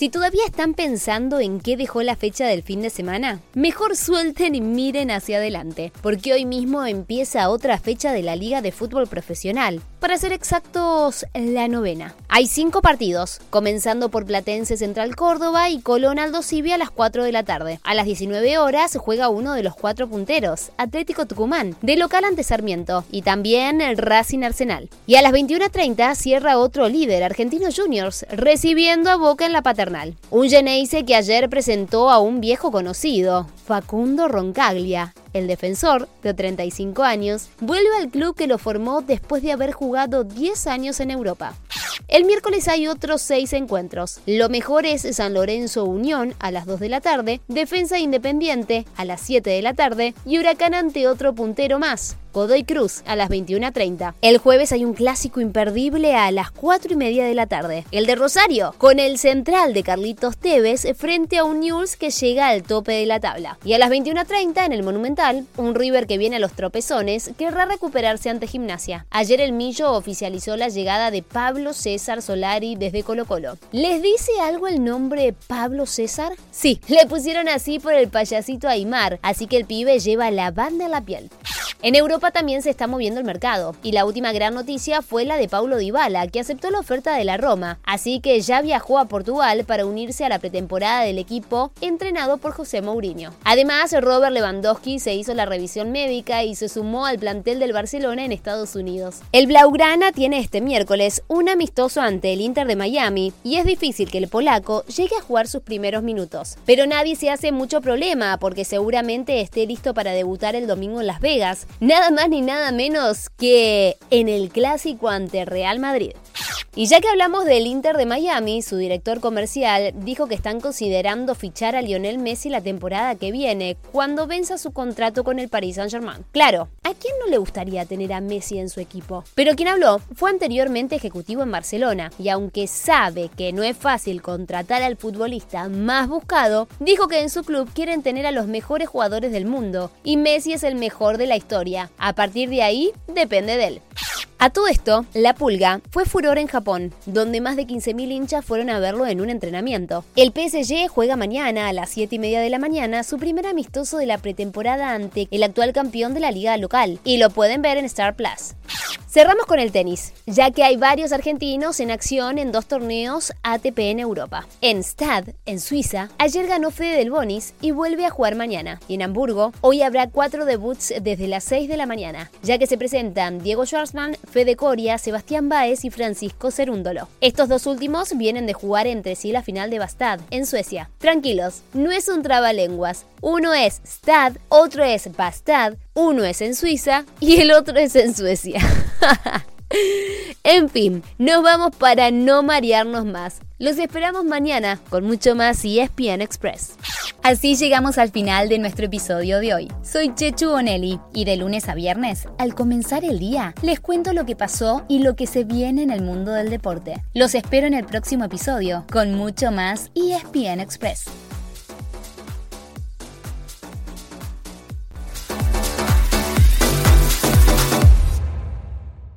Si todavía están pensando en qué dejó la fecha del fin de semana, mejor suelten y miren hacia adelante, porque hoy mismo empieza otra fecha de la Liga de Fútbol Profesional, para ser exactos, la novena. Hay cinco partidos, comenzando por Platense Central Córdoba y Colón Aldo Civi a las 4 de la tarde. A las 19 horas juega uno de los cuatro punteros, Atlético Tucumán, de local ante Sarmiento, y también el Racing Arsenal. Y a las 21.30 cierra otro líder, Argentinos Juniors, recibiendo a Boca en la Un Geneise que ayer presentó a un viejo conocido, Facundo Roncaglia, el defensor, de 35 años, vuelve al club que lo formó después de haber jugado 10 años en Europa. El miércoles hay otros 6 encuentros. Lo mejor es San Lorenzo Unión a las 2 de la tarde, Defensa Independiente a las 7 de la tarde y Huracán ante otro puntero más, Godoy Cruz a las 21.30. El jueves hay un clásico imperdible a las 4 y media de la tarde. El de Rosario, con el central de Carlitos Tevez frente a un News que llega al tope de la tabla. Y a las 21.30 en el Monumental, un River que viene a los tropezones querrá recuperarse ante Gimnasia. Ayer el Millo oficializó la llegada de Pablo César Solari desde Colo Colo. ¿Les dice algo el nombre Pablo César? Sí, le pusieron así por el payasito Aymar, así que el pibe lleva la banda en la piel. En Europa también se está moviendo el mercado, y la última gran noticia fue la de Paulo Dybala, que aceptó la oferta de la Roma, así que ya viajó a Portugal para unirse a la pretemporada del equipo entrenado por José Mourinho. Además, Robert Lewandowski se hizo la revisión médica y se sumó al plantel del Barcelona en Estados Unidos. El Blaugrana tiene este miércoles un amistoso ante el Inter de Miami y es difícil que el polaco llegue a jugar sus primeros minutos. Pero nadie se hace mucho problema porque seguramente esté listo para debutar el domingo en Las Vegas, nada más ni nada menos que en el clásico ante Real Madrid. Y ya que hablamos del Inter de Miami, su director comercial dijo que están considerando fichar a Lionel Messi la temporada que viene, cuando venza su contrato con el Paris Saint-Germain. Claro, ¿a quién no le gustaría tener a Messi en su equipo? Pero quien habló fue anteriormente ejecutivo en Barcelona, y aunque sabe que no es fácil contratar al futbolista más buscado, dijo que en su club quieren tener a los mejores jugadores del mundo, y Messi es el mejor de la historia. A partir de ahí, depende de él. A todo esto, La Pulga fue furor en Japón, donde más de 15.000 hinchas fueron a verlo en un entrenamiento. El PSG juega mañana a las 7 y media de la mañana su primer amistoso de la pretemporada ante el actual campeón de la liga local, y lo pueden ver en Star Plus. Cerramos con el tenis, ya que hay varios argentinos en acción en dos torneos ATP en Europa. En Stad, en Suiza, ayer ganó Fede del Bonis y vuelve a jugar mañana. Y en Hamburgo, hoy habrá cuatro debuts desde las 6 de la mañana, ya que se presentan Diego Schwartzman, Fede Coria, Sebastián Baez y Francisco Cerúndolo. Estos dos últimos vienen de jugar entre sí la final de Bastad, en Suecia. Tranquilos, no es un trabalenguas. Uno es Stad, otro es Bastad, uno es en Suiza y el otro es en Suecia. en fin, nos vamos para no marearnos más. Los esperamos mañana con mucho más ESPN Express. Así llegamos al final de nuestro episodio de hoy. Soy Chechu Bonelli y de lunes a viernes, al comenzar el día, les cuento lo que pasó y lo que se viene en el mundo del deporte. Los espero en el próximo episodio con mucho más ESPN Express.